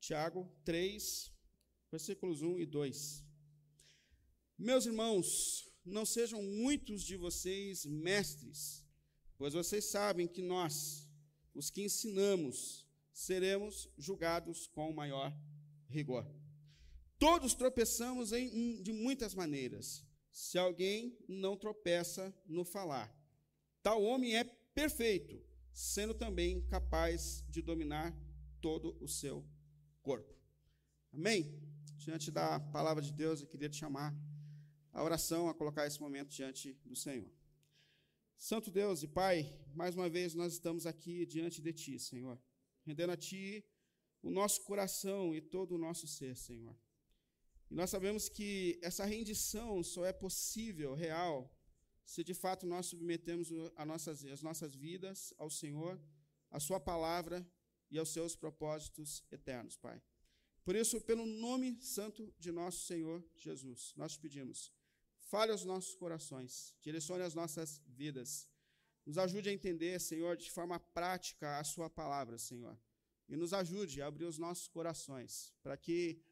Tiago 3, versículos 1 e 2. Meus irmãos, não sejam muitos de vocês mestres, pois vocês sabem que nós, os que ensinamos, seremos julgados com maior rigor. Todos tropeçamos em, de muitas maneiras. Se alguém não tropeça no falar, tal homem é perfeito, sendo também capaz de dominar todo o seu corpo. Amém? Diante da palavra de Deus, eu queria te chamar a oração, a colocar esse momento diante do Senhor. Santo Deus e Pai, mais uma vez nós estamos aqui diante de Ti, Senhor, rendendo a Ti o nosso coração e todo o nosso ser, Senhor. E nós sabemos que essa rendição só é possível, real, se de fato nós submetemos nossas, as nossas vidas ao Senhor, à Sua palavra e aos seus propósitos eternos, Pai. Por isso, pelo nome santo de nosso Senhor Jesus, nós te pedimos, fale aos nossos corações, direcione as nossas vidas, nos ajude a entender, Senhor, de forma prática a Sua palavra, Senhor, e nos ajude a abrir os nossos corações, para que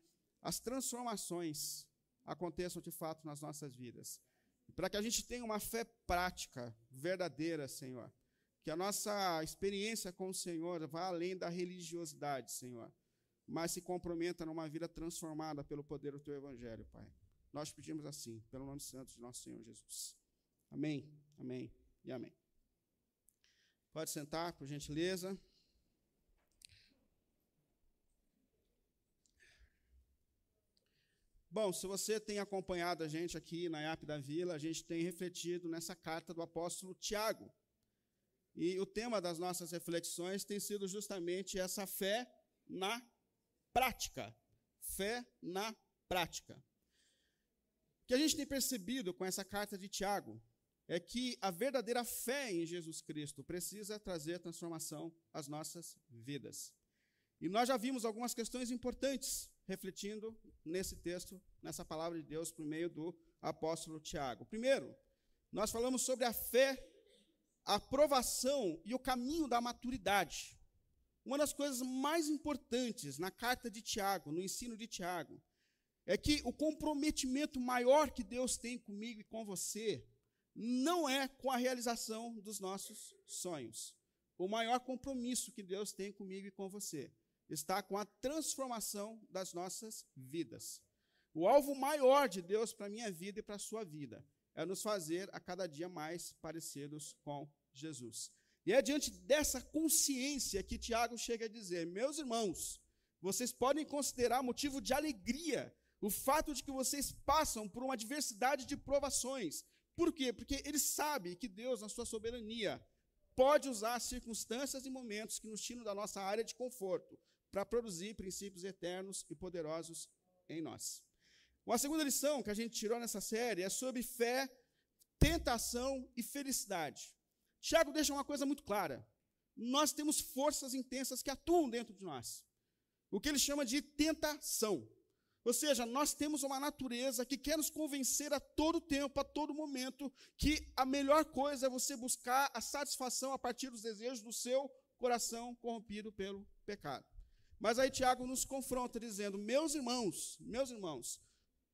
as transformações aconteçam de fato nas nossas vidas, para que a gente tenha uma fé prática, verdadeira, Senhor, que a nossa experiência com o Senhor vá além da religiosidade, Senhor, mas se comprometa numa vida transformada pelo poder do Teu Evangelho, Pai. Nós pedimos assim, pelo nome santo de nosso Senhor Jesus. Amém, amém e amém. Pode sentar, por gentileza. Bom, se você tem acompanhado a gente aqui na IAP da Vila, a gente tem refletido nessa carta do apóstolo Tiago. E o tema das nossas reflexões tem sido justamente essa fé na prática. Fé na prática. O que a gente tem percebido com essa carta de Tiago é que a verdadeira fé em Jesus Cristo precisa trazer transformação às nossas vidas. E nós já vimos algumas questões importantes refletindo nesse texto, nessa palavra de Deus, por meio do apóstolo Tiago. Primeiro, nós falamos sobre a fé a aprovação e o caminho da maturidade. Uma das coisas mais importantes na carta de Tiago, no ensino de Tiago, é que o comprometimento maior que Deus tem comigo e com você não é com a realização dos nossos sonhos. O maior compromisso que Deus tem comigo e com você está com a transformação das nossas vidas. O alvo maior de Deus para a minha vida e para a sua vida é nos fazer a cada dia mais parecidos com Jesus. E é diante dessa consciência que Tiago chega a dizer: meus irmãos, vocês podem considerar motivo de alegria o fato de que vocês passam por uma diversidade de provações. Por quê? Porque ele sabe que Deus, na sua soberania, pode usar circunstâncias e momentos que nos tiram da nossa área de conforto para produzir princípios eternos e poderosos em nós. Uma segunda lição que a gente tirou nessa série é sobre fé, tentação e felicidade. Tiago deixa uma coisa muito clara. Nós temos forças intensas que atuam dentro de nós. O que ele chama de tentação. Ou seja, nós temos uma natureza que quer nos convencer a todo tempo, a todo momento, que a melhor coisa é você buscar a satisfação a partir dos desejos do seu coração corrompido pelo pecado. Mas aí Tiago nos confronta dizendo: Meus irmãos, meus irmãos,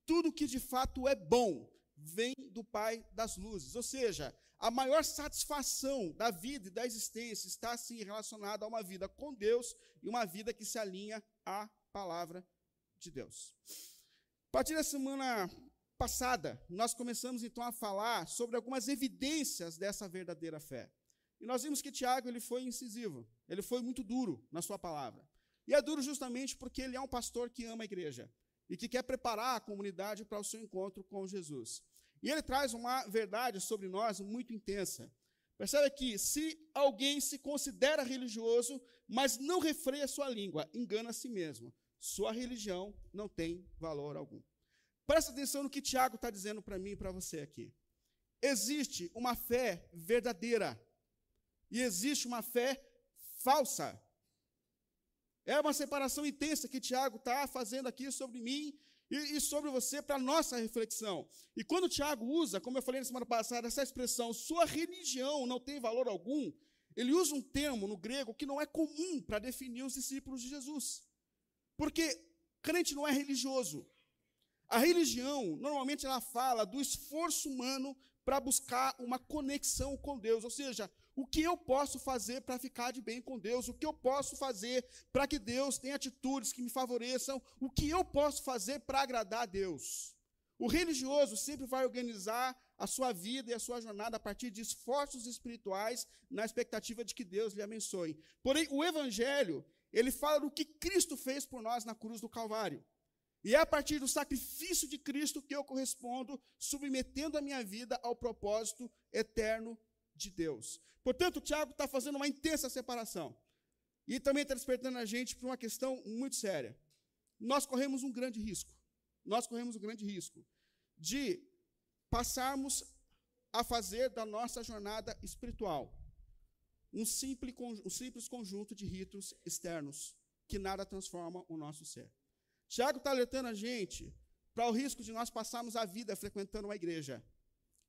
tudo que de fato é bom, vem do Pai das luzes. Ou seja, a maior satisfação da vida e da existência está assim relacionada a uma vida com Deus e uma vida que se alinha à palavra de Deus. A partir da semana passada, nós começamos então a falar sobre algumas evidências dessa verdadeira fé. E nós vimos que Tiago ele foi incisivo, ele foi muito duro na sua palavra. E é duro justamente porque ele é um pastor que ama a igreja e que quer preparar a comunidade para o seu encontro com Jesus. E ele traz uma verdade sobre nós muito intensa. Percebe que se alguém se considera religioso, mas não refreia sua língua, engana a si mesmo. Sua religião não tem valor algum. Presta atenção no que Tiago está dizendo para mim e para você aqui. Existe uma fé verdadeira e existe uma fé falsa. É uma separação intensa que Tiago está fazendo aqui sobre mim e, e sobre você para nossa reflexão. E quando Tiago usa, como eu falei na semana passada, essa expressão, sua religião não tem valor algum, ele usa um termo no grego que não é comum para definir os discípulos de Jesus. Porque crente não é religioso. A religião, normalmente, ela fala do esforço humano para buscar uma conexão com Deus, ou seja, o que eu posso fazer para ficar de bem com Deus? O que eu posso fazer para que Deus tenha atitudes que me favoreçam? O que eu posso fazer para agradar a Deus? O religioso sempre vai organizar a sua vida e a sua jornada a partir de esforços espirituais, na expectativa de que Deus lhe abençoe. Porém, o Evangelho, ele fala do que Cristo fez por nós na cruz do Calvário. E é a partir do sacrifício de Cristo que eu correspondo, submetendo a minha vida ao propósito eterno de Deus. Portanto, Tiago está fazendo uma intensa separação. E também está despertando a gente para uma questão muito séria. Nós corremos um grande risco. Nós corremos um grande risco de passarmos a fazer da nossa jornada espiritual um simples, um simples conjunto de ritos externos que nada transforma o nosso ser. Tiago está alertando a gente para o risco de nós passarmos a vida frequentando uma igreja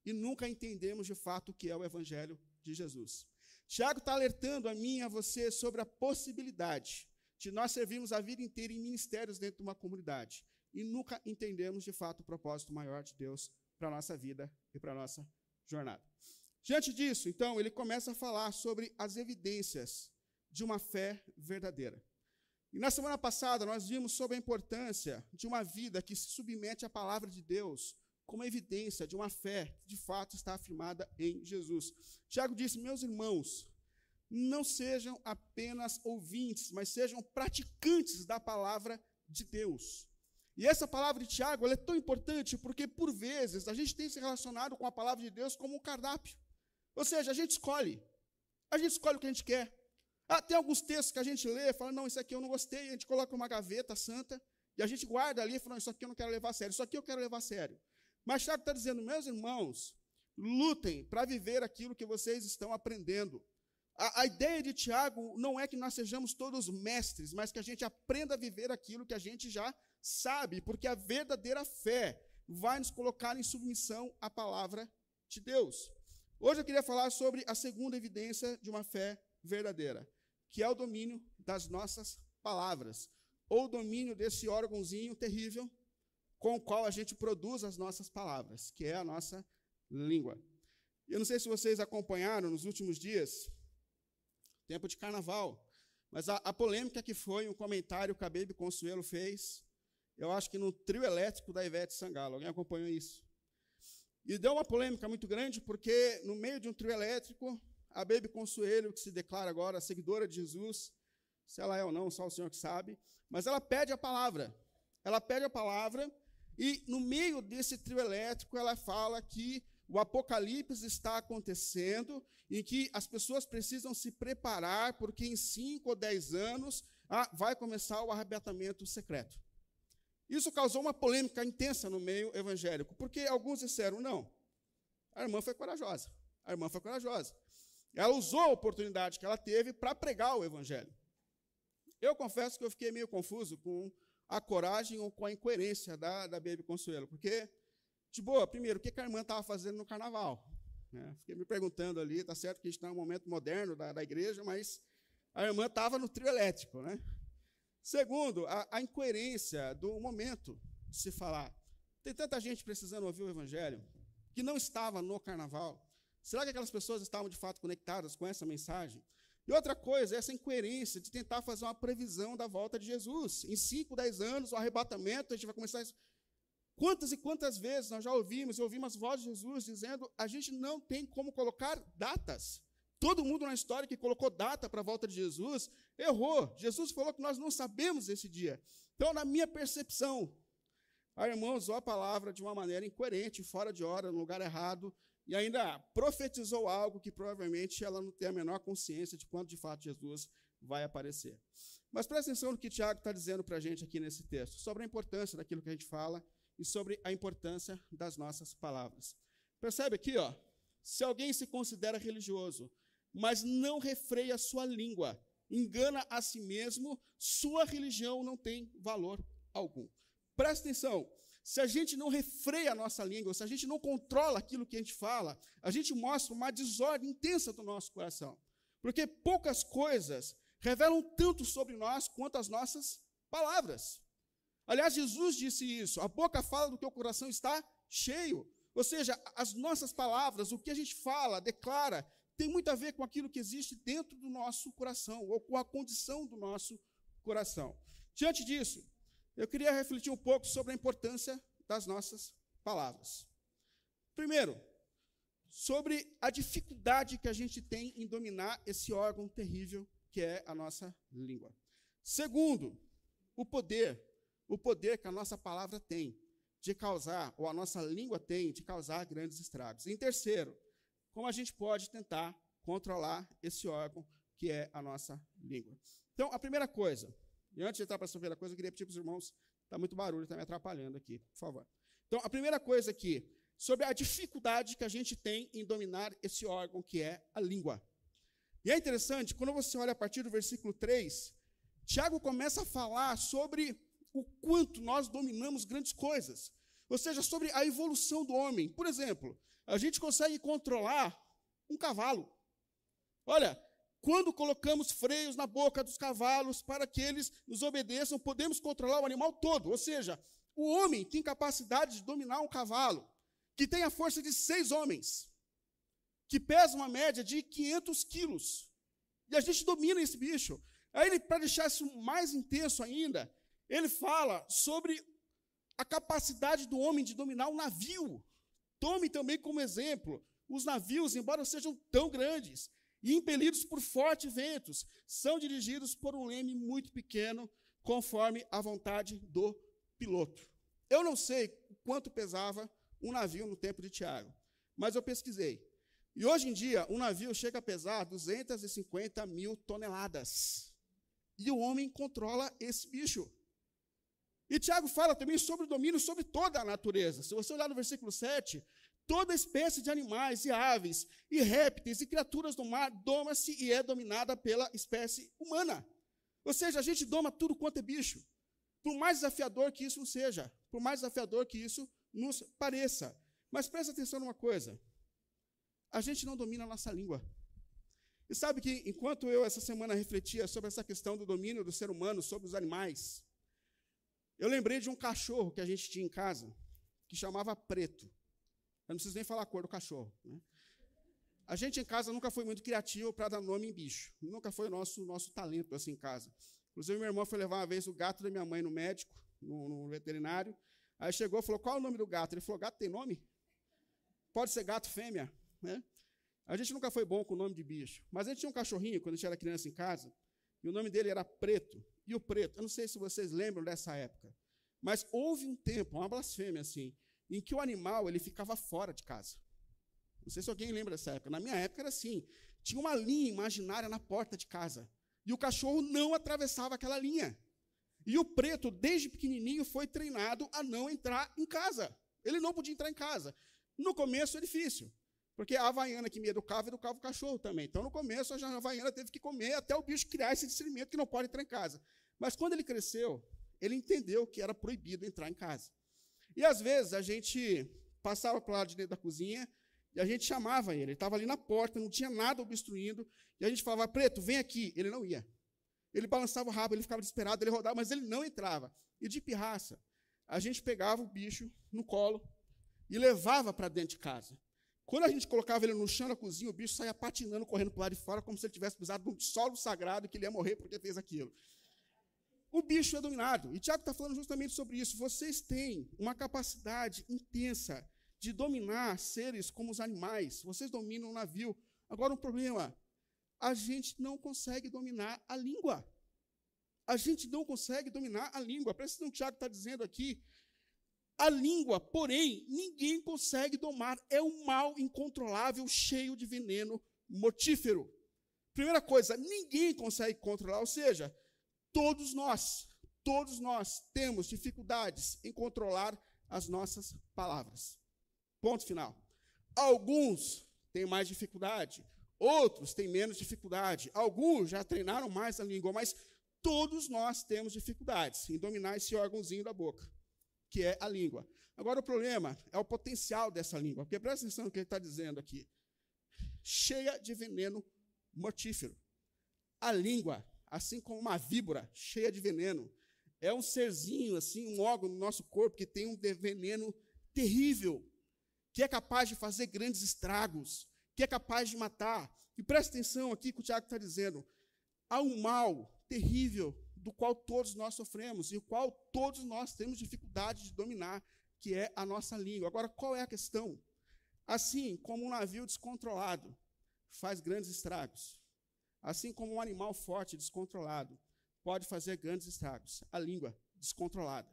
e nunca entendemos de fato o que é o Evangelho de Jesus. Tiago está alertando a mim e a você sobre a possibilidade de nós servirmos a vida inteira em ministérios dentro de uma comunidade e nunca entendemos de fato o propósito maior de Deus para a nossa vida e para a nossa jornada. Diante disso, então, ele começa a falar sobre as evidências de uma fé verdadeira. E na semana passada nós vimos sobre a importância de uma vida que se submete à palavra de Deus como evidência de uma fé que de fato está afirmada em Jesus. Tiago disse: Meus irmãos, não sejam apenas ouvintes, mas sejam praticantes da palavra de Deus. E essa palavra de Tiago é tão importante porque, por vezes, a gente tem se relacionado com a palavra de Deus como um cardápio. Ou seja, a gente escolhe. A gente escolhe o que a gente quer. Ah, tem alguns textos que a gente lê fala, não, isso aqui eu não gostei, a gente coloca uma gaveta santa, e a gente guarda ali fala, isso aqui eu não quero levar a sério, isso aqui eu quero levar a sério. Mas Tiago está dizendo, meus irmãos, lutem para viver aquilo que vocês estão aprendendo. A, a, ideia de Tiago não é que nós sejamos todos mestres, mas que a gente aprenda a viver aquilo que a gente já sabe, porque a verdadeira fé vai nos colocar em submissão à palavra de Deus. Hoje eu queria falar sobre a segunda evidência de uma fé verdadeira, que é o domínio das nossas palavras, ou o domínio desse órgãozinho terrível com o qual a gente produz as nossas palavras, que é a nossa língua. Eu não sei se vocês acompanharam nos últimos dias, tempo de carnaval, mas a, a polêmica que foi um comentário que a Baby Consuelo fez, eu acho que no trio elétrico da Ivete Sangalo. Alguém acompanhou isso? E deu uma polêmica muito grande, porque no meio de um trio elétrico, a Baby Consuelo, que se declara agora seguidora de Jesus, se ela é ou não, só o Senhor que sabe, mas ela pede a palavra. Ela pede a palavra e no meio desse trio elétrico, ela fala que o apocalipse está acontecendo e que as pessoas precisam se preparar, porque em cinco ou dez anos ah, vai começar o arrebatamento secreto. Isso causou uma polêmica intensa no meio evangélico, porque alguns disseram: não, a irmã foi corajosa. A irmã foi corajosa. Ela usou a oportunidade que ela teve para pregar o evangelho. Eu confesso que eu fiquei meio confuso com a coragem ou com a incoerência da, da Baby Consuelo. Porque, de boa, primeiro, o que a irmã estava fazendo no carnaval? Né? Fiquei me perguntando ali, tá certo que a gente está num momento moderno da, da igreja, mas a irmã estava no trio elétrico. Né? Segundo, a, a incoerência do momento de se falar. Tem tanta gente precisando ouvir o evangelho que não estava no carnaval. Será que aquelas pessoas estavam de fato conectadas com essa mensagem? E outra coisa, essa incoerência de tentar fazer uma previsão da volta de Jesus. Em 5, 10 anos, o arrebatamento, a gente vai começar. Isso. Quantas e quantas vezes nós já ouvimos, e ouvimos as vozes de Jesus dizendo: a gente não tem como colocar datas. Todo mundo na história que colocou data para a volta de Jesus errou. Jesus falou que nós não sabemos esse dia. Então, na minha percepção, a irmã usou a palavra de uma maneira incoerente, fora de hora, no lugar errado, e ainda profetizou algo que provavelmente ela não tem a menor consciência de quando de fato Jesus vai aparecer. Mas presta atenção no que Tiago está dizendo para a gente aqui nesse texto, sobre a importância daquilo que a gente fala e sobre a importância das nossas palavras. Percebe aqui, ó, se alguém se considera religioso, mas não refreia a sua língua, engana a si mesmo, sua religião não tem valor algum. Presta atenção, se a gente não refreia a nossa língua, se a gente não controla aquilo que a gente fala, a gente mostra uma desordem intensa do nosso coração. Porque poucas coisas revelam tanto sobre nós quanto as nossas palavras. Aliás, Jesus disse isso: a boca fala do que o coração está cheio. Ou seja, as nossas palavras, o que a gente fala, declara, tem muito a ver com aquilo que existe dentro do nosso coração, ou com a condição do nosso coração. Diante disso, eu queria refletir um pouco sobre a importância das nossas palavras. Primeiro, sobre a dificuldade que a gente tem em dominar esse órgão terrível que é a nossa língua. Segundo, o poder, o poder que a nossa palavra tem de causar, ou a nossa língua tem, de causar grandes estragos. Em terceiro, como a gente pode tentar controlar esse órgão que é a nossa língua. Então, a primeira coisa, e antes de entrar para a primeira coisa, eu queria pedir para os irmãos, está muito barulho, está me atrapalhando aqui, por favor. Então, a primeira coisa aqui, sobre a dificuldade que a gente tem em dominar esse órgão que é a língua. E é interessante, quando você olha a partir do versículo 3, Tiago começa a falar sobre o quanto nós dominamos grandes coisas. Ou seja, sobre a evolução do homem. Por exemplo, a gente consegue controlar um cavalo. Olha, quando colocamos freios na boca dos cavalos para que eles nos obedeçam, podemos controlar o animal todo. Ou seja, o homem tem capacidade de dominar um cavalo que tem a força de seis homens, que pesa uma média de 500 quilos. E a gente domina esse bicho. Aí, para deixar isso mais intenso ainda, ele fala sobre a capacidade do homem de dominar um navio. Tome também como exemplo os navios, embora sejam tão grandes e impelidos por fortes ventos, são dirigidos por um leme muito pequeno, conforme a vontade do piloto. Eu não sei quanto pesava um navio no tempo de Tiago, mas eu pesquisei. E hoje em dia, um navio chega a pesar 250 mil toneladas. E o homem controla esse bicho. E Tiago fala também sobre o domínio sobre toda a natureza. Se você olhar no versículo 7, toda espécie de animais e aves, e répteis e criaturas do mar doma-se e é dominada pela espécie humana. Ou seja, a gente doma tudo quanto é bicho. Por mais desafiador que isso seja, por mais desafiador que isso nos pareça. Mas presta atenção numa coisa: a gente não domina a nossa língua. E sabe que enquanto eu essa semana refletia sobre essa questão do domínio do ser humano sobre os animais, eu lembrei de um cachorro que a gente tinha em casa, que chamava Preto. Eu não preciso nem falar a cor do cachorro. Né? A gente em casa nunca foi muito criativo para dar nome em bicho. Nunca foi o nosso, nosso talento assim em casa. Inclusive, meu irmão foi levar uma vez o gato da minha mãe no médico, no, no veterinário. Aí chegou e falou: Qual é o nome do gato? Ele falou: Gato tem nome? Pode ser gato fêmea. Né? A gente nunca foi bom com o nome de bicho. Mas a gente tinha um cachorrinho quando a gente era criança em casa. E o nome dele era Preto. E o Preto, eu não sei se vocês lembram dessa época, mas houve um tempo, uma blasfêmia assim, em que o animal ele ficava fora de casa. Não sei se alguém lembra dessa época. Na minha época era assim: tinha uma linha imaginária na porta de casa. E o cachorro não atravessava aquela linha. E o preto, desde pequenininho, foi treinado a não entrar em casa. Ele não podia entrar em casa. No começo é difícil. Porque a havaiana que me educava, educava o cachorro também. Então, no começo, a havaiana teve que comer até o bicho criar esse discernimento que não pode entrar em casa. Mas quando ele cresceu, ele entendeu que era proibido entrar em casa. E às vezes a gente passava para lado de dentro da cozinha e a gente chamava ele. Ele estava ali na porta, não tinha nada obstruindo. E a gente falava, Preto, vem aqui. Ele não ia. Ele balançava o rabo, ele ficava desesperado, ele rodava, mas ele não entrava. E de pirraça, a gente pegava o bicho no colo e levava para dentro de casa. Quando a gente colocava ele no chão da cozinha, o bicho saía patinando, correndo para o lado de fora, como se ele tivesse pisado num solo sagrado que ele ia morrer porque fez aquilo. O bicho é dominado. E Tiago está falando justamente sobre isso. Vocês têm uma capacidade intensa de dominar seres como os animais. Vocês dominam o navio. Agora, um problema: a gente não consegue dominar a língua. A gente não consegue dominar a língua. Presta atenção, Tiago está dizendo aqui a língua, porém, ninguém consegue domar. É um mal incontrolável, cheio de veneno mortífero. Primeira coisa, ninguém consegue controlar, ou seja, todos nós, todos nós temos dificuldades em controlar as nossas palavras. Ponto final. Alguns têm mais dificuldade, outros têm menos dificuldade, alguns já treinaram mais a língua, mas todos nós temos dificuldades em dominar esse órgãozinho da boca. que é a língua. Agora, o problema é o potencial dessa língua, porque presta atenção no que ele está dizendo aqui. Cheia de veneno mortífero. A língua, assim como uma víbora cheia de veneno, é um serzinho, assim, um órgão no nosso corpo que tem um veneno terrível, que é capaz de fazer grandes estragos, que é capaz de matar. E presta atenção aqui que o Tiago está dizendo. Há um mal terrível do qual todos nós sofremos e o qual todos nós temos dificuldade de dominar, que é a nossa língua. Agora, qual é a questão? Assim como um navio descontrolado faz grandes estragos, assim como um animal forte descontrolado pode fazer grandes estragos, a língua descontrolada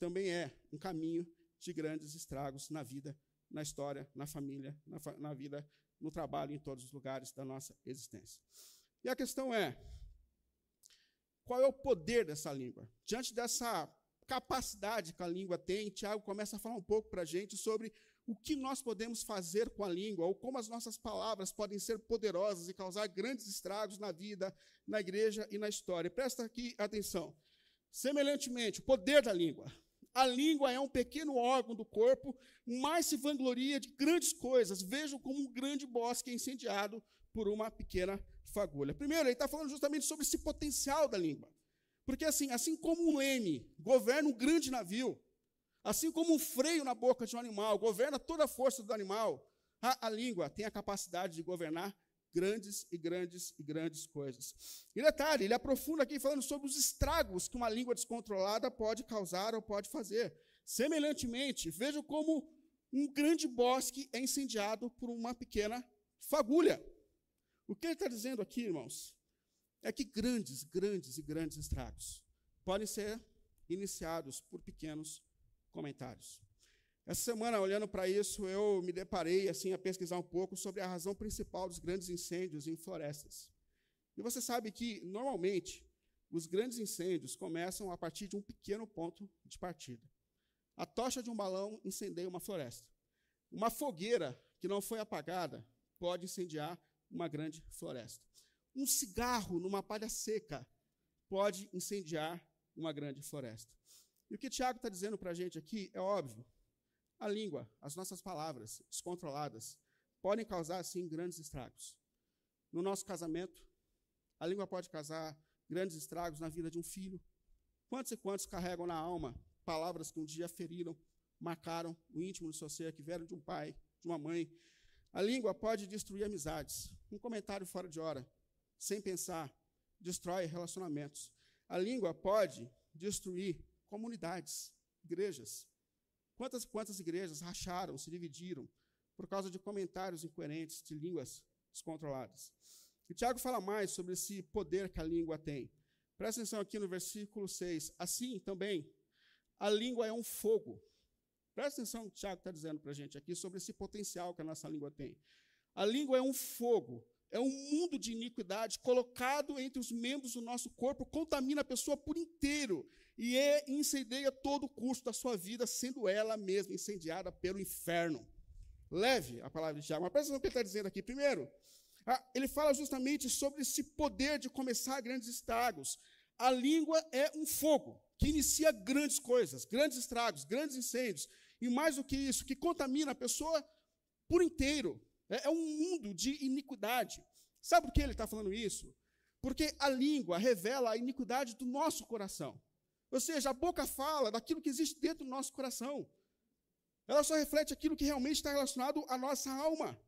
também é um caminho de grandes estragos na vida, na história, na família, na, na vida, no trabalho, em todos os lugares da nossa existência. E a questão é: qual é o poder dessa língua? Diante dessa capacidade que a língua tem, Tiago começa a falar um pouco para a gente sobre o que nós podemos fazer com a língua, ou como as nossas palavras podem ser poderosas e causar grandes estragos na vida, na igreja e na história. presta aqui atenção. Semelhantemente, o poder da língua. A língua é um pequeno órgão do corpo, mas se vangloria de grandes coisas. Vejam como um grande bosque incendiado por uma pequena fagulha. Primeiro, ele está falando justamente sobre esse potencial da língua. Porque assim, assim como um leme governa um grande navio, assim como um freio na boca de um animal governa toda a força do animal, a, a língua tem a capacidade de governar grandes e grandes e grandes coisas. E detalhe, ele aprofunda aqui falando sobre os estragos que uma língua descontrolada pode causar ou pode fazer. Semelhantemente, veja como um grande bosque é incendiado por uma pequena fagulha. O que ele está dizendo aqui, irmãos, é que grandes, grandes e grandes estragos podem ser iniciados por pequenos comentários. Essa semana, olhando para isso, eu me deparei assim a pesquisar um pouco sobre a razão principal dos grandes incêndios em florestas. E você sabe que, normalmente, os grandes incêndios começam a partir de um pequeno ponto de partida. A tocha de um balão incendeia uma floresta. Uma fogueira que não foi apagada pode incendiar uma grande floresta. Um cigarro numa palha seca pode incendiar uma grande floresta. E o que Tiago está dizendo para a gente aqui é óbvio. A língua, as nossas palavras descontroladas, podem causar, sim, grandes estragos. No nosso casamento, a língua pode causar grandes estragos na vida de um filho. Quantos e quantos carregam na alma palavras que um dia feriram, marcaram o íntimo do seu ser, que vieram de um pai, de uma mãe, a língua pode destruir amizades. Um comentário fora de hora, sem pensar, destrói relacionamentos. A língua pode destruir comunidades, igrejas. Quantas quantas igrejas racharam, se dividiram por causa de comentários incoerentes, de línguas descontroladas. E Tiago fala mais sobre esse poder que a língua tem. Presta atenção aqui no versículo 6. Assim também, a língua é um fogo Presta atenção o que o Tiago está dizendo para a gente aqui sobre esse potencial que a nossa língua tem. A língua é um fogo, é um mundo de iniquidade colocado entre os membros do nosso corpo, contamina a pessoa por inteiro e é, incendeia todo o curso da sua vida, sendo ela mesma incendiada pelo inferno. Leve a palavra de Tiago, mas presta atenção no que ele está dizendo aqui. Primeiro, ele fala justamente sobre esse poder de começar grandes estragos. A língua é um fogo que inicia grandes coisas, grandes estragos, grandes incêndios, e mais do que isso, que contamina a pessoa por inteiro. É, é um mundo de iniquidade. Sabe por que ele está falando isso? Porque a língua revela a iniquidade do nosso coração. Ou seja, a boca fala daquilo que existe dentro do nosso coração. Ela só reflete aquilo que realmente está relacionado à nossa alma,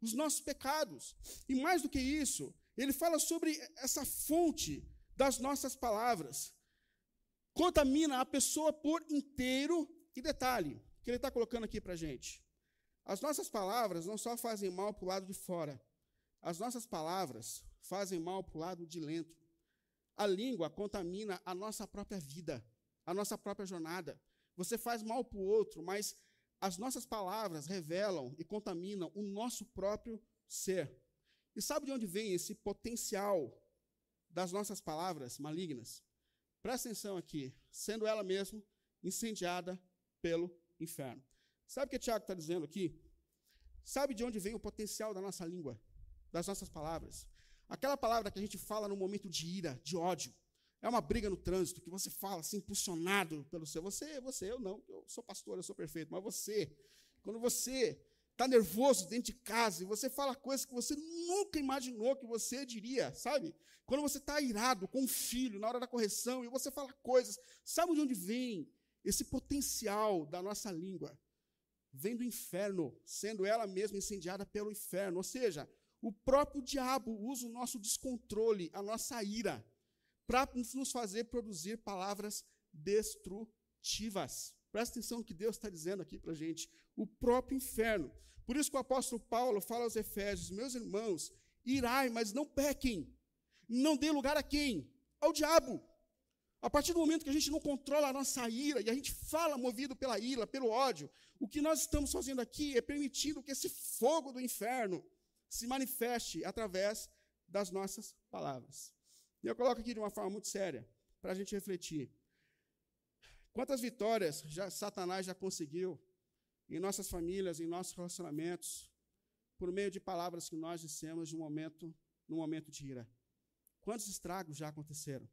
os nossos pecados. E mais do que isso, ele fala sobre essa fonte das nossas palavras contamina a pessoa por inteiro. E detalhe, que ele está colocando aqui para a gente. As nossas palavras não só fazem mal para o lado de fora, as nossas palavras fazem mal para o lado de dentro. A língua contamina a nossa própria vida, a nossa própria jornada. Você faz mal para o outro, mas as nossas palavras revelam e contaminam o nosso próprio ser. E sabe de onde vem esse potencial das nossas palavras malignas? Presta atenção aqui, sendo ela mesma incendiada pelo inferno. Sabe o que o Tiago está dizendo aqui? Sabe de onde vem o potencial da nossa língua, das nossas palavras? Aquela palavra que a gente fala no momento de ira, de ódio, É uma briga no trânsito que você fala assim, impulsionado pelo seu. Você, você, eu não, eu sou pastor, eu sou perfeito, mas você, quando você está nervoso dentro de casa e você fala coisas que você nunca imaginou que você diria, sabe? Quando você está irado com um filho na hora da correção e você fala coisas, sabe de onde vem esse potencial da nossa língua? Vem do inferno, sendo ela mesma incendiada pelo inferno. Ou seja, o próprio diabo usa o nosso descontrole, a nossa ira, para nos fazer produzir palavras destrutivas. Presta atenção no que Deus está dizendo aqui para a gente. O próprio inferno. Por isso que o apóstolo Paulo fala aos Efésios: Meus irmãos, irai, mas não pequem. Não dê lugar a quem? Ao diabo. A partir do momento que a gente não controla a nossa ira e a gente fala movido pela ira, pelo ódio, o que nós estamos fazendo aqui é permitindo que esse fogo do inferno se manifeste através das nossas palavras. E eu coloco aqui de uma forma muito séria, para a gente refletir. Quantas vitórias já, Satanás já conseguiu em nossas famílias, em nossos relacionamentos, por meio de palavras que nós dissemos no momento, no momento de ira? Quantos estragos já aconteceram?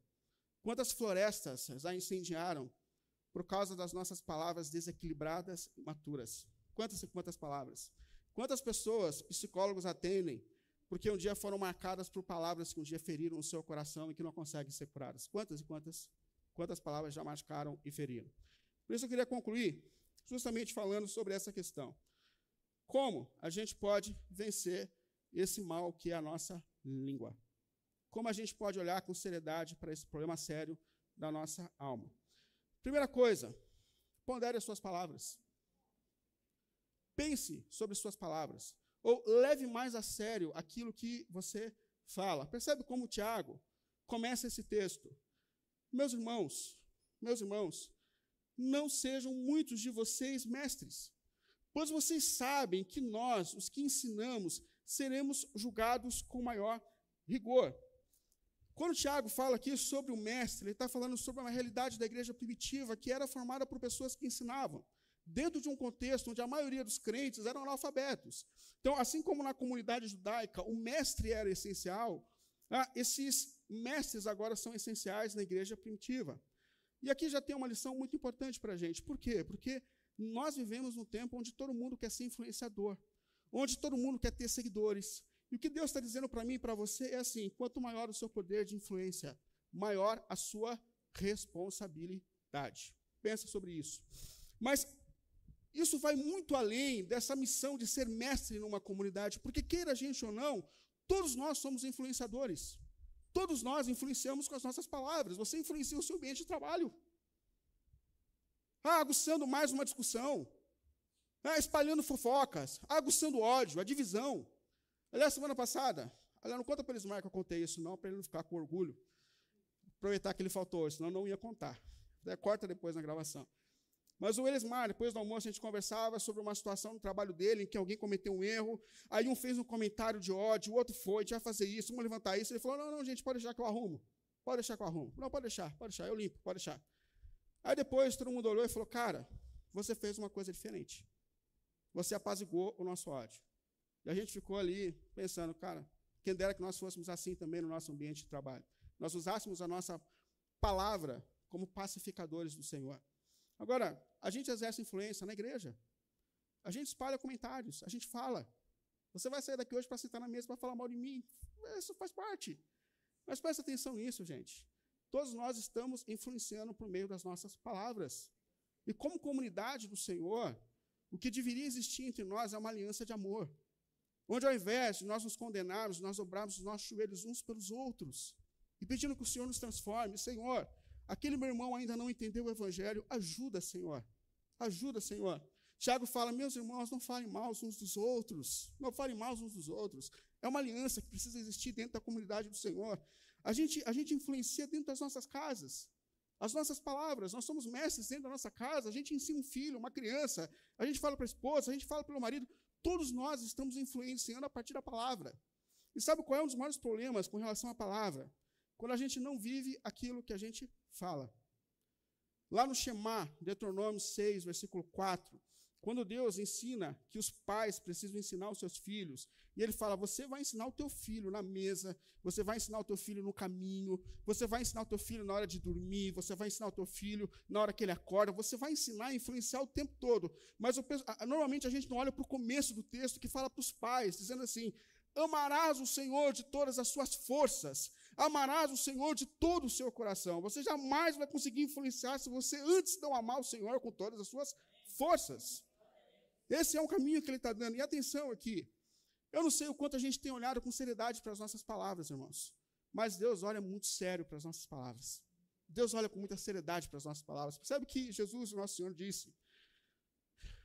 Quantas florestas já incendiaram por causa das nossas palavras desequilibradas e maturas? Quantas e quantas palavras? Quantas pessoas psicólogos atendem porque um dia foram marcadas por palavras que um dia feriram o seu coração e que não conseguem ser curadas? Quantas e quantas quantas palavras já machucaram e feriram. Por isso eu queria concluir justamente falando sobre essa questão. Como a gente pode vencer esse mal que é a nossa língua? Como a gente pode olhar com seriedade para esse problema sério da nossa alma? Primeira coisa, pondere as suas palavras. Pense sobre suas palavras. Ou leve mais a sério aquilo que você fala. Percebe como Tiago começa esse texto? Meus irmãos, meus irmãos, não sejam muitos de vocês mestres, pois vocês sabem que nós, os que ensinamos, seremos julgados com maior rigor. Quando Tiago fala aqui sobre o mestre, ele está falando sobre uma realidade da igreja primitiva que era formada por pessoas que ensinavam, dentro de um contexto onde a maioria dos crentes eram analfabetos. Então, assim como na comunidade judaica o mestre era essencial, ah, esses mestres agora são essenciais na igreja primitiva. E aqui já tem uma lição muito importante para a gente. Por quê? Porque nós vivemos num tempo onde todo mundo quer ser influenciador, onde todo mundo quer ter seguidores. E o que Deus está dizendo para mim e para você é assim: quanto maior o seu poder de influência, maior a sua responsabilidade. Pensa sobre isso. Mas isso vai muito além dessa missão de ser mestre numa comunidade, porque queira a gente ou não, todos nós somos influenciadores. Todos nós influenciamos com as nossas palavras. Você influencia o seu ambiente de trabalho. Ah, aguçando mais uma discussão. Ah, espalhando fofocas. Ah, aguçando ódio, a divisão. Aliás, semana passada, aliás, não conta para eles mais que eu contei isso, não, para ele não ficar com orgulho. Aproveitar que ele faltou, senão não ia contar. Corta depois na gravação. Mas o Elismar, depois do almoço, a gente conversava sobre uma situação no trabalho dele em que alguém cometeu um erro. Aí um fez um comentário de ódio, o outro foi, a gente vai fazer isso, vamos levantar isso. Ele falou: não, não, gente, pode deixar que eu arrumo. Pode deixar que eu arrumo. Não, pode deixar, pode deixar, eu limpo, pode deixar. Aí depois todo mundo olhou e falou: cara, você fez uma coisa diferente. Você apaziguou o nosso ódio. E a gente ficou ali pensando, cara, quem dera que nós fôssemos assim também no nosso ambiente de trabalho. Nós usássemos a nossa palavra como pacificadores do Senhor. Agora, a gente exerce influência na igreja. A gente espalha comentários, a gente fala. Você vai sair daqui hoje para sentar na mesa para falar mal de mim. Isso faz parte. Mas presta atenção nisso, gente. Todos nós estamos influenciando por meio das nossas palavras. E como comunidade do Senhor, o que deveria existir entre nós é uma aliança de amor. Onde ao invés de nós nos condenarmos, nós dobrarmos os nossos joelhos uns pelos outros. E pedindo que o Senhor nos transforme. Senhor, Aquele meu irmão ainda não entendeu o evangelho. Ajuda, Senhor. Ajuda, Senhor. Tiago fala: meus irmãos, não falem mal uns dos outros. Não falem mal uns dos outros. É uma aliança que precisa existir dentro da comunidade do Senhor. A gente, a gente influencia dentro das nossas casas. As nossas palavras, nós somos mestres dentro da nossa casa, a gente ensina um filho, uma criança, a gente fala para a esposa, a gente fala para o marido, todos nós estamos influenciando a partir da palavra. E sabe qual é um dos maiores problemas com relação à palavra? Quando a gente não vive aquilo que a gente fala. Lá no Shema, Deuteronômio 6, versículo 4, Quando Deus ensina que os pais precisam ensinar os seus filhos, e ele fala: você vai ensinar o teu filho na mesa, você vai ensinar o teu filho no caminho, você vai ensinar o teu filho na hora de dormir, você vai ensinar o teu filho na hora que ele acorda, você vai ensinar e influenciar o tempo todo. Mas normalmente a gente não olha para o começo do texto que fala para os pais, dizendo assim: amarás o Senhor de todas as suas forças, amarás o Senhor de todo o seu coração. Você jamais vai conseguir influenciar se você antes não amar o Senhor com todas as suas forças. Esse é um caminho que ele está dando. E atenção aqui. Eu não sei o quanto a gente tem olhado com seriedade para as nossas palavras, irmãos. Mas Deus olha muito sério para as nossas palavras. Deus olha com muita seriedade para as nossas palavras. Percebe que Jesus, o nosso Senhor, disse: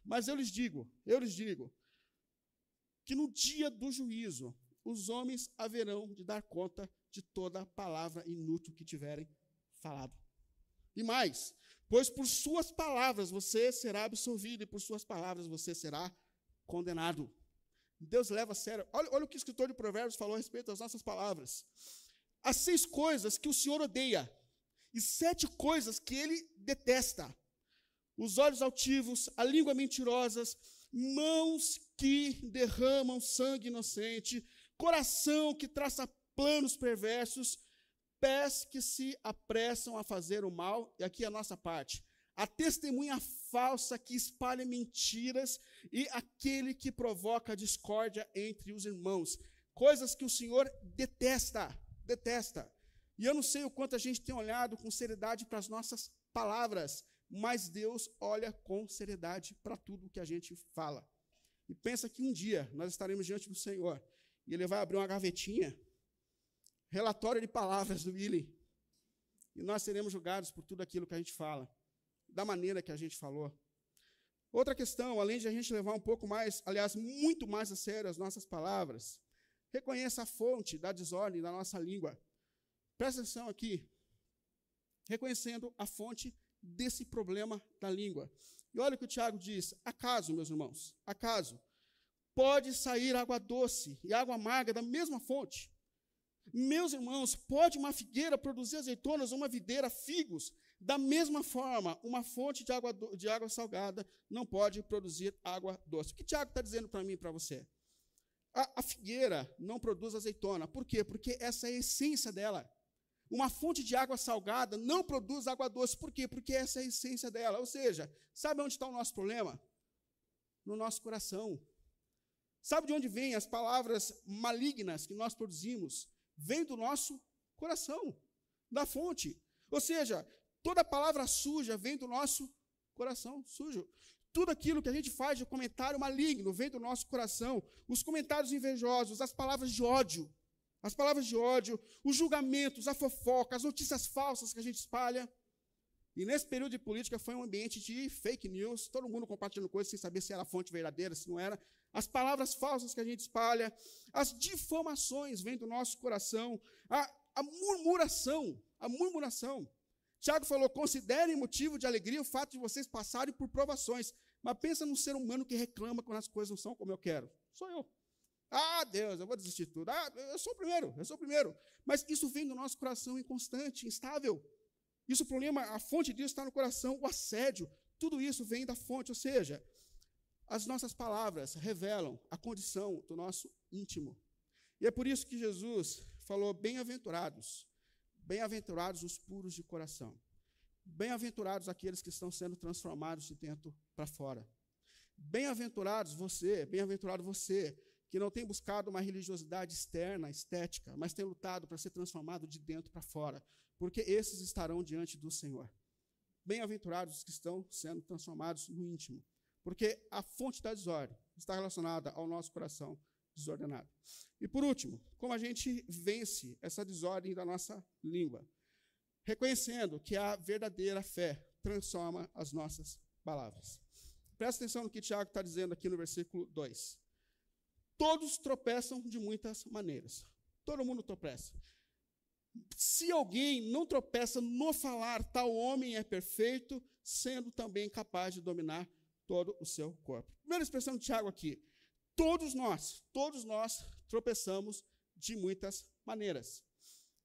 Mas eu lhes digo, eu lhes digo, que no dia do juízo, os homens haverão de dar conta de toda palavra inútil que tiverem falado. E mais, Pois por suas palavras você será absolvido e por suas palavras você será condenado. Deus leva a sério. Olha, olha o que o escritor de Provérbios falou a respeito das nossas palavras. As seis coisas que o Senhor odeia e sete coisas que ele detesta: os olhos altivos, a língua mentirosas, mãos que derramam sangue inocente, coração que traça planos perversos, pés que se apressam a fazer o mal, e aqui é a nossa parte, a testemunha falsa que espalha mentiras e aquele que provoca discórdia entre os irmãos. Coisas que o Senhor detesta, detesta. E eu não sei o quanto a gente tem olhado com seriedade para as nossas palavras, mas Deus olha com seriedade para tudo que a gente fala. E pensa que um dia nós estaremos diante do Senhor e Ele vai abrir uma gavetinha relatório de palavras do Willy. E nós seremos julgados por tudo aquilo que a gente fala, da maneira que a gente falou. Outra questão, além de a gente levar um pouco mais, aliás, muito mais a sério as nossas palavras, reconheça a fonte da desordem da nossa língua. Presta atenção aqui. Reconhecendo a fonte desse problema da língua. E olha o que o Tiago diz: acaso, meus irmãos, acaso, pode sair água doce e água amarga da mesma fonte? Meus irmãos, pode uma figueira produzir azeitonas ou uma videira figos? Da mesma forma, uma fonte de água, de água salgada não pode produzir água doce. O que Tiago está dizendo para mim e para você? A, a, figueira não produz azeitona. Por quê? Porque essa é a essência dela. Uma fonte de água salgada não produz água doce. Por quê? Porque essa é a essência dela. Ou seja, sabe onde está o nosso problema? No nosso coração. Sabe de onde vêm as palavras malignas que nós produzimos? Vem do nosso coração, da fonte. Ou seja, toda palavra suja vem do nosso coração sujo. Tudo aquilo que a gente faz de comentário maligno vem do nosso coração. Os comentários invejosos, as palavras de ódio, as palavras de ódio, os julgamentos, a fofoca, as notícias falsas que a gente espalha. E nesse período de política foi um ambiente de fake news, todo mundo compartilhando coisas sem saber se era fonte verdadeira, se não era as palavras falsas que a gente espalha, as difamações vêm do nosso coração, a, a murmuração, a murmuração. Tiago falou: considerem motivo de alegria o fato de vocês passarem por provações. Mas pensa num ser humano que reclama quando as coisas não são como eu quero. Sou eu. Ah, Deus, eu vou desistir de tudo. Ah, eu sou o primeiro, eu sou o primeiro. Mas isso vem do nosso coração inconstante, instável. Isso o problema, a fonte disso está no coração, o assédio. Tudo isso vem da fonte, ou seja, as nossas palavras revelam a condição do nosso íntimo. E é por isso que Jesus falou: bem-aventurados, bem-aventurados os puros de coração. Bem-aventurados aqueles que estão sendo transformados de dentro para fora. Bem-aventurados você, bem-aventurado você, que não tem buscado uma religiosidade externa, estética, mas tem lutado para ser transformado de dentro para fora, porque esses estarão diante do Senhor. Bem-aventurados os que estão sendo transformados no íntimo. Porque a fonte da desordem está relacionada ao nosso coração desordenado. E por último, como a gente vence essa desordem da nossa língua? Reconhecendo que a verdadeira fé transforma as nossas palavras. Presta atenção no que Tiago está dizendo aqui no versículo 2. Todos tropeçam de muitas maneiras. Todo mundo tropeça. Se alguém não tropeça no falar, tal homem é perfeito, sendo também capaz de dominar todo o seu corpo. Primeira expressão de Tiago aqui. Todos nós, todos nós tropeçamos de muitas maneiras.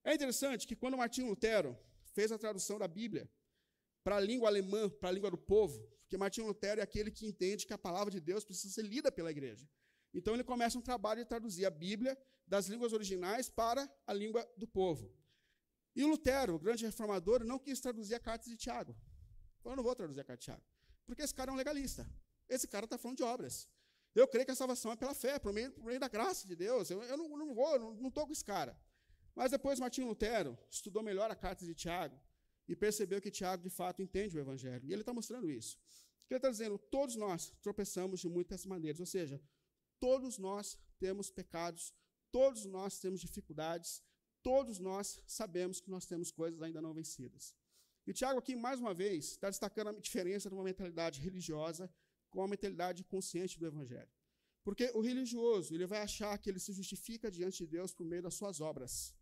É interessante que quando Martinho Lutero fez a tradução da Bíblia, para a língua alemã, para a língua do povo, porque Martinho Lutero é aquele que entende que a palavra de Deus precisa ser lida pela igreja. Então ele começa um trabalho de traduzir a Bíblia das línguas originais para a língua do povo. E Lutero, o grande reformador, não quis traduzir a carta de Tiago. Eu não vou traduzir a carta de Tiago, porque esse cara é um legalista. Esse cara está falando de obras. Eu creio que a salvação é pela fé, por meio, por meio da graça de Deus. Eu, eu não, não, vou, não estou com esse cara. Mas depois Martinho Lutero estudou melhor a carta de Tiago e percebeu que Tiago, de fato, entende o Evangelho. E ele está mostrando isso. Ele está dizendo, todos nós tropeçamos de muitas maneiras. Ou seja, todos nós temos pecados, todos nós temos dificuldades, todos nós sabemos que nós temos coisas ainda não vencidas. E Tiago aqui, mais uma vez, está destacando a diferença de uma mentalidade religiosa com a mentalidade consciente do Evangelho. Porque o religioso, ele vai achar que ele se justifica diante de Deus por meio das suas obras.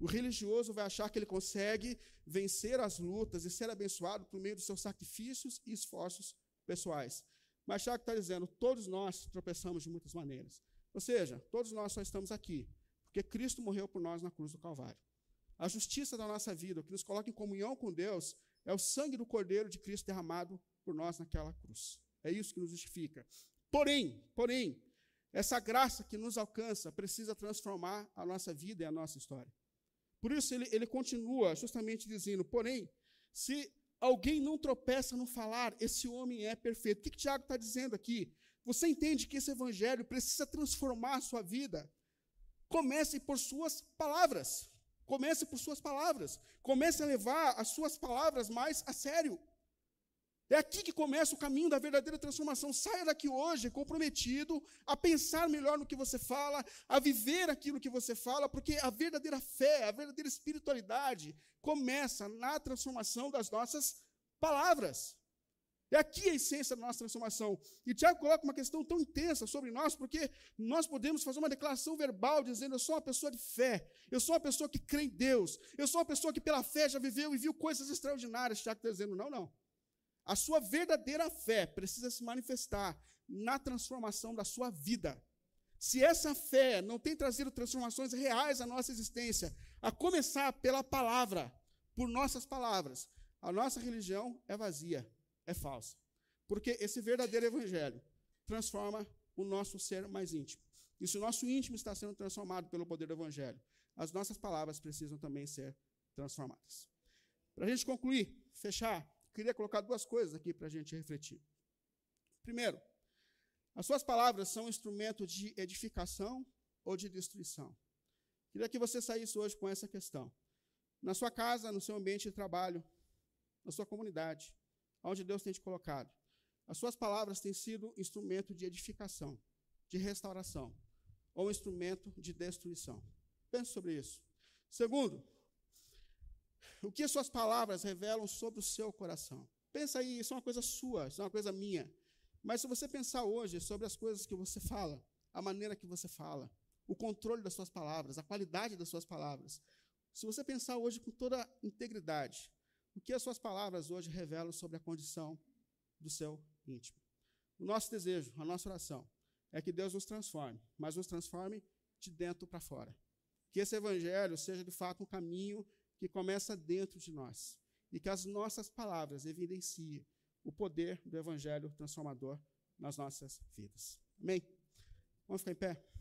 O religioso vai achar que ele consegue vencer as lutas e ser abençoado por meio dos seus sacrifícios e esforços pessoais. Mas Tiago está dizendo: todos nós tropeçamos de muitas maneiras. Ou seja, todos nós só estamos aqui porque Cristo morreu por nós na cruz do Calvário. A justiça da nossa vida, o que nos coloca em comunhão com Deus, é o sangue do Cordeiro de Cristo derramado por nós naquela cruz. É isso que nos justifica. Porém, porém, essa graça que nos alcança precisa transformar a nossa vida e a nossa história. Por isso ele, ele continua justamente dizendo: porém, se alguém não tropeça no falar, esse homem é perfeito. O que, que Tiago está dizendo aqui? Você entende que esse evangelho precisa transformar a sua vida? Comece por suas palavras. Comece por suas palavras. Comece a levar as suas palavras mais a sério. É aqui que começa o caminho da verdadeira transformação. Saia daqui hoje comprometido a pensar melhor no que você fala, a viver aquilo que você fala, porque a verdadeira fé, a verdadeira espiritualidade começa na transformação das nossas palavras. É aqui a essência da nossa transformação. E Tiago coloca uma questão tão intensa sobre nós, porque nós podemos fazer uma declaração verbal dizendo: Eu sou uma pessoa de fé, eu sou uma pessoa que crê em Deus, eu sou uma pessoa que pela fé já viveu e viu coisas extraordinárias. Tiago está dizendo: Não, não. A sua verdadeira fé precisa se manifestar na transformação da sua vida. Se essa fé não tem trazido transformações reais à nossa existência, a começar pela palavra, por nossas palavras, a nossa religião é vazia, é falsa. Porque esse verdadeiro evangelho transforma o nosso ser mais íntimo. E se o nosso íntimo está sendo transformado pelo poder do evangelho, as nossas palavras precisam também ser transformadas. Para a gente concluir, fechar, queria colocar duas coisas aqui para a gente refletir. Primeiro, as suas palavras são um instrumento de edificação ou de destruição. Queria que você saísse hoje com essa questão. Na sua casa, no seu ambiente de trabalho, na sua comunidade, onde Deus tem te colocado. As suas palavras têm sido instrumento de edificação, de restauração, ou instrumento de destruição. Pense sobre isso. Segundo, o que suas palavras revelam sobre o seu coração? Pensa aí, isso é uma coisa sua, isso é uma coisa minha. Mas se você pensar hoje sobre as coisas que você fala, a maneira que você fala, o controle das suas palavras, a qualidade das suas palavras, se você pensar hoje com toda integridade, o que as suas palavras hoje revelam sobre a condição do seu íntimo? O nosso desejo, a nossa oração, é que Deus nos transforme, mas nos transforme de dentro para fora. Que esse evangelho seja de fato um caminho que começa dentro de nós e que as nossas palavras evidenciem o poder do evangelho transformador nas nossas vidas. Amém? Vamos ficar em pé?